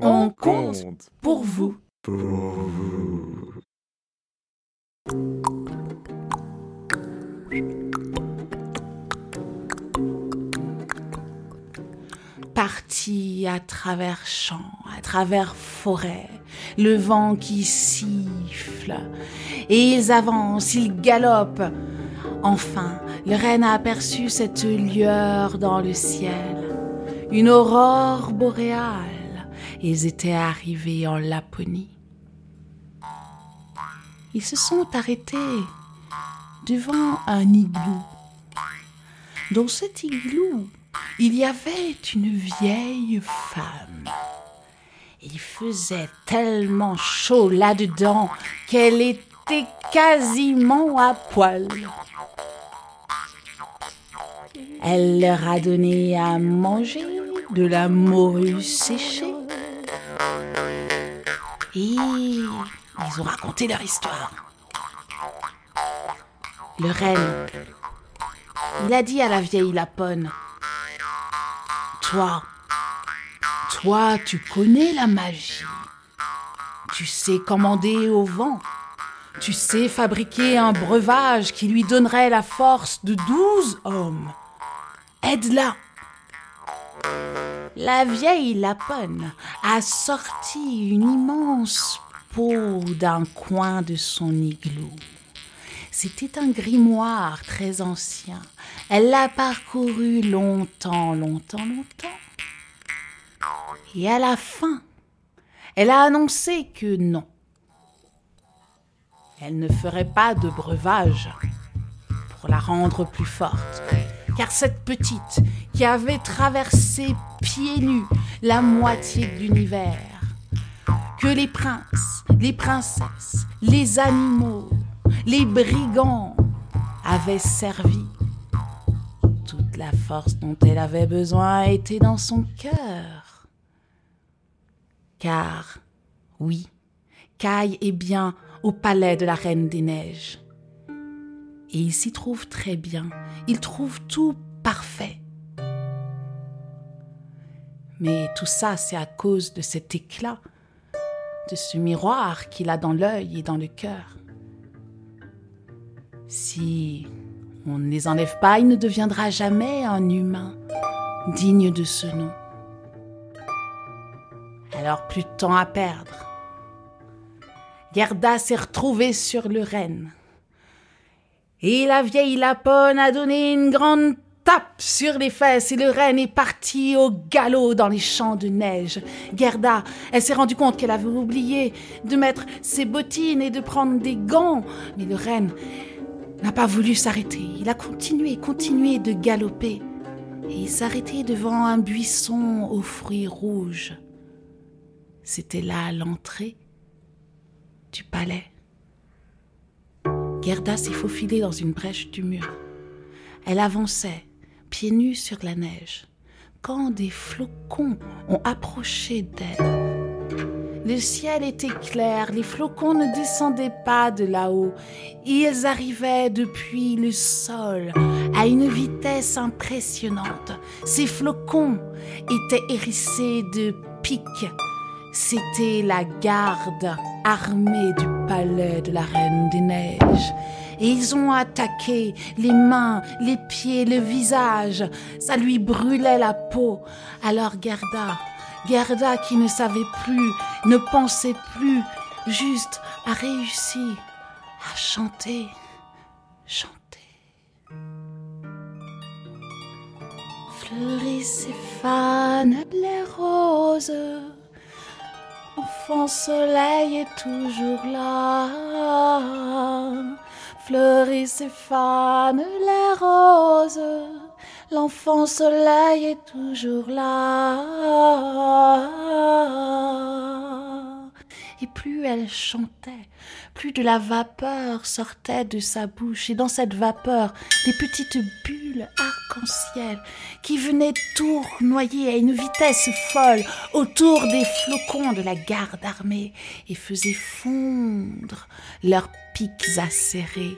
On compte pour vous. Pour vous. Parti à travers champs, à travers forêts, le vent qui siffle, et ils avancent, ils galopent. Enfin, le renne a aperçu cette lueur dans le ciel, une aurore boréale. Ils étaient arrivés en Laponie. Ils se sont arrêtés devant un igloo. Dans cet igloo, il y avait une vieille femme. Il faisait tellement chaud là-dedans qu'elle était quasiment à poil. Elle leur a donné à manger de la morue séchée. Et ils ont raconté leur histoire. Le renne, il a dit à la vieille lapone, Toi, toi, tu connais la magie. Tu sais commander au vent. Tu sais fabriquer un breuvage qui lui donnerait la force de douze hommes. Aide-la. La vieille lapone a sorti une immense peau d'un coin de son igloo. C'était un grimoire très ancien. Elle l'a parcouru longtemps, longtemps, longtemps. Et à la fin, elle a annoncé que non. Elle ne ferait pas de breuvage pour la rendre plus forte. Car cette petite qui avait traversé pieds nus la moitié de l'univers, que les princes, les princesses, les animaux, les brigands avaient servi. Toute la force dont elle avait besoin était dans son cœur. Car, oui, Caille est bien au palais de la Reine des Neiges. Et il s'y trouve très bien, il trouve tout parfait. Mais tout ça, c'est à cause de cet éclat, de ce miroir qu'il a dans l'œil et dans le cœur. Si on ne les enlève pas, il ne deviendra jamais un humain digne de ce nom. Alors plus de temps à perdre. Gerda s'est retrouvée sur le renne. Et la vieille lapone a donné une grande tape sur les fesses et le renne est parti au galop dans les champs de neige. Gerda, elle s'est rendue compte qu'elle avait oublié de mettre ses bottines et de prendre des gants. Mais le renne n'a pas voulu s'arrêter. Il a continué, continué de galoper. Et il s'arrêtait devant un buisson aux fruits rouges. C'était là l'entrée du palais. Gerda s'est faufilée dans une brèche du mur. Elle avançait, pieds nus sur la neige, quand des flocons ont approché d'elle. Le ciel était clair, les flocons ne descendaient pas de là-haut, ils arrivaient depuis le sol à une vitesse impressionnante. Ces flocons étaient hérissés de pics. C'était la garde armée du palais de la Reine des Neiges. Et ils ont attaqué les mains, les pieds, le visage. Ça lui brûlait la peau. Alors Gerda, Gerda qui ne savait plus, ne pensait plus, juste a réussi à chanter, chanter. Fleurissent et. L'enfant soleil est toujours là. Fleurissent et fanent les roses. L'enfant soleil est toujours là. Plus elle chantait, plus de la vapeur sortait de sa bouche, et dans cette vapeur, des petites bulles arc-en-ciel qui venaient tournoyer à une vitesse folle autour des flocons de la garde armée et faisaient fondre leurs pics acérés.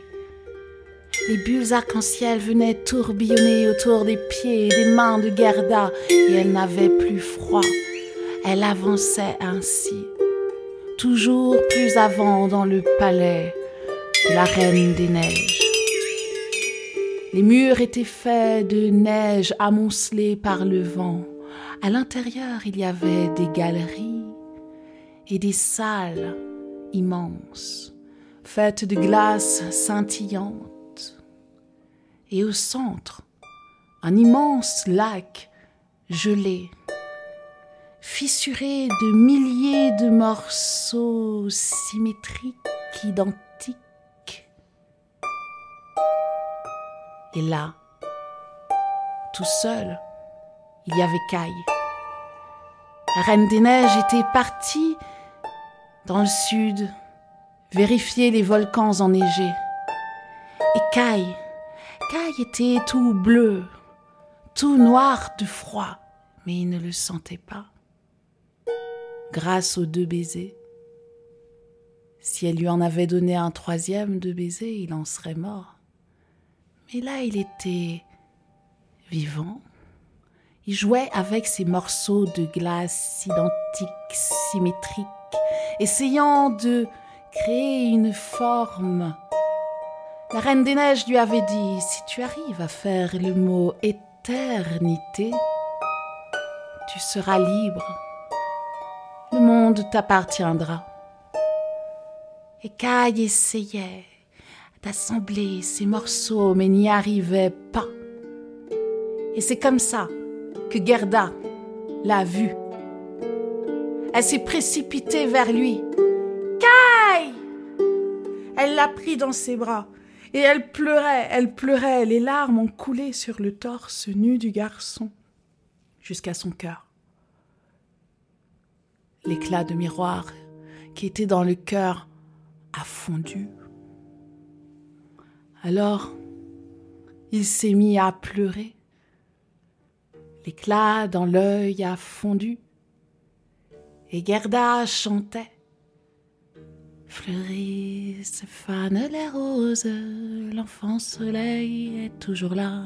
Les bulles arc-en-ciel venaient tourbillonner autour des pieds et des mains de Gerda, et elle n'avait plus froid. Elle avançait ainsi, toujours plus avant dans le palais de la Reine des Neiges. Les murs étaient faits de neige amoncelée par le vent. À l'intérieur, il y avait des galeries et des salles immenses, faites de glace scintillante. Et au centre, un immense lac gelé, fissuré de milliers de morceaux symétriques, identiques. Et là, tout seul, il y avait Kai. La Reine des Neiges était partie dans le sud vérifier les volcans enneigés. Et Kai, Kai était tout bleu, tout noir de froid, mais il ne le sentait pas. Grâce aux deux baisers, si elle lui en avait donné un troisième de baiser, il en serait mort. Mais là, il était vivant. Il jouait avec ces morceaux de glace identiques, symétriques, essayant de créer une forme. La Reine des Neiges lui avait dit, si tu arrives à faire le mot éternité, tu seras libre. Monde t'appartiendra. Et Kai essayait d'assembler ces morceaux, mais n'y arrivait pas. Et c'est comme ça que Gerda l'a vu. Elle s'est précipitée vers lui. Kai Elle l'a pris dans ses bras. Et elle pleurait, elle pleurait, les larmes ont coulé sur le torse nu du garçon jusqu'à son cœur. L'éclat de miroir qui était dans le cœur a fondu. Alors, il s'est mis à pleurer. L'éclat dans l'œil a fondu. Et Gerda chantait. Fleurissent, fanent les roses, l'enfant soleil est toujours là.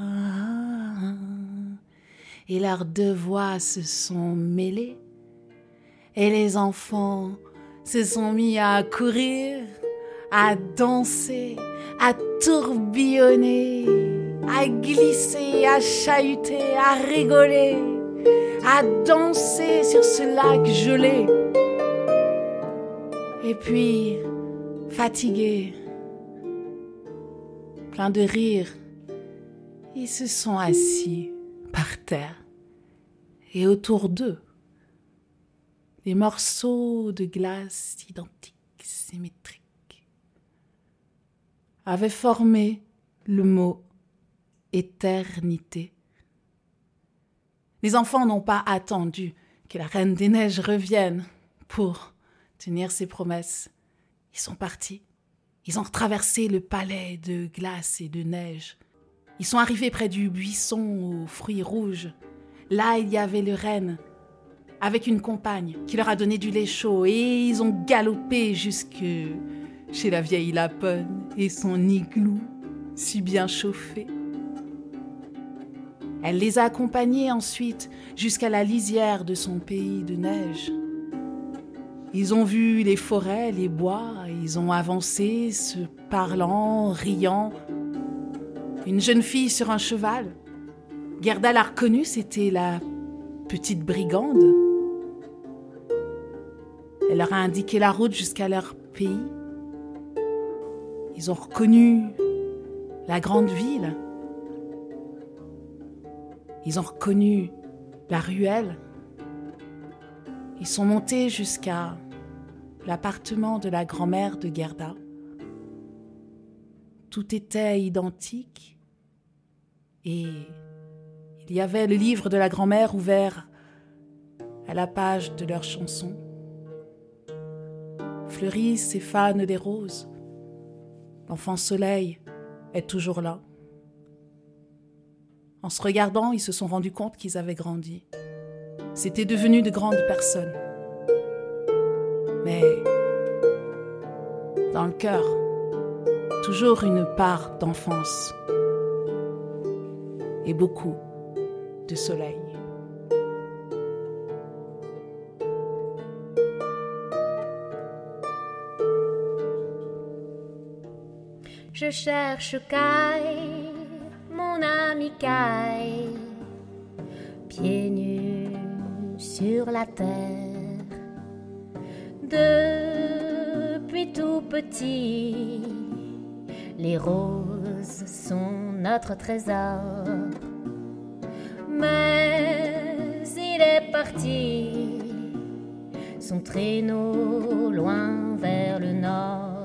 Et leurs deux voix se sont mêlées, et les enfants se sont mis à courir, à danser, à tourbillonner, à glisser, à chahuter, à rigoler, à danser sur ce lac gelé. Et puis, fatigués, pleins de rire, ils se sont assis par terre et autour d'eux, des morceaux de glace identiques, symétriques, avaient formé le mot éternité. Les enfants n'ont pas attendu que la Reine des Neiges revienne pour tenir ses promesses. Ils sont partis. Ils ont traversé le palais de glace et de neige. Ils sont arrivés près du buisson aux fruits rouges. Là, il y avait le renne, avec une compagne qui leur a donné du lait chaud, et ils ont galopé jusque chez la vieille Lapone et son igloo, si bien chauffé. Elle les a accompagnés ensuite jusqu'à la lisière de son pays de neige. Ils ont vu les forêts, les bois, ils ont avancé, se parlant, riant. Une jeune fille sur un cheval. Gerda l'a reconnue, c'était la petite brigande. Elle leur a indiqué la route jusqu'à leur pays. Ils ont reconnu la grande ville. Ils ont reconnu la ruelle. Ils sont montés jusqu'à l'appartement de la grand-mère de Gerda. Tout était identique et il y avait le livre de la grand-mère ouvert à la page de leur chanson. Fleurissent et fanent des roses. L'enfant soleil est toujours là. En se regardant, ils se sont rendus compte qu'ils avaient grandi. C'était devenu de grandes personnes. Mais dans le cœur, toujours une part d'enfance et beaucoup de soleil. Je cherche Kai, mon ami Kai, pieds nus sur la terre. Depuis tout petit, les roses sont notre trésor. Mais il est parti, son traîneau loin vers le nord.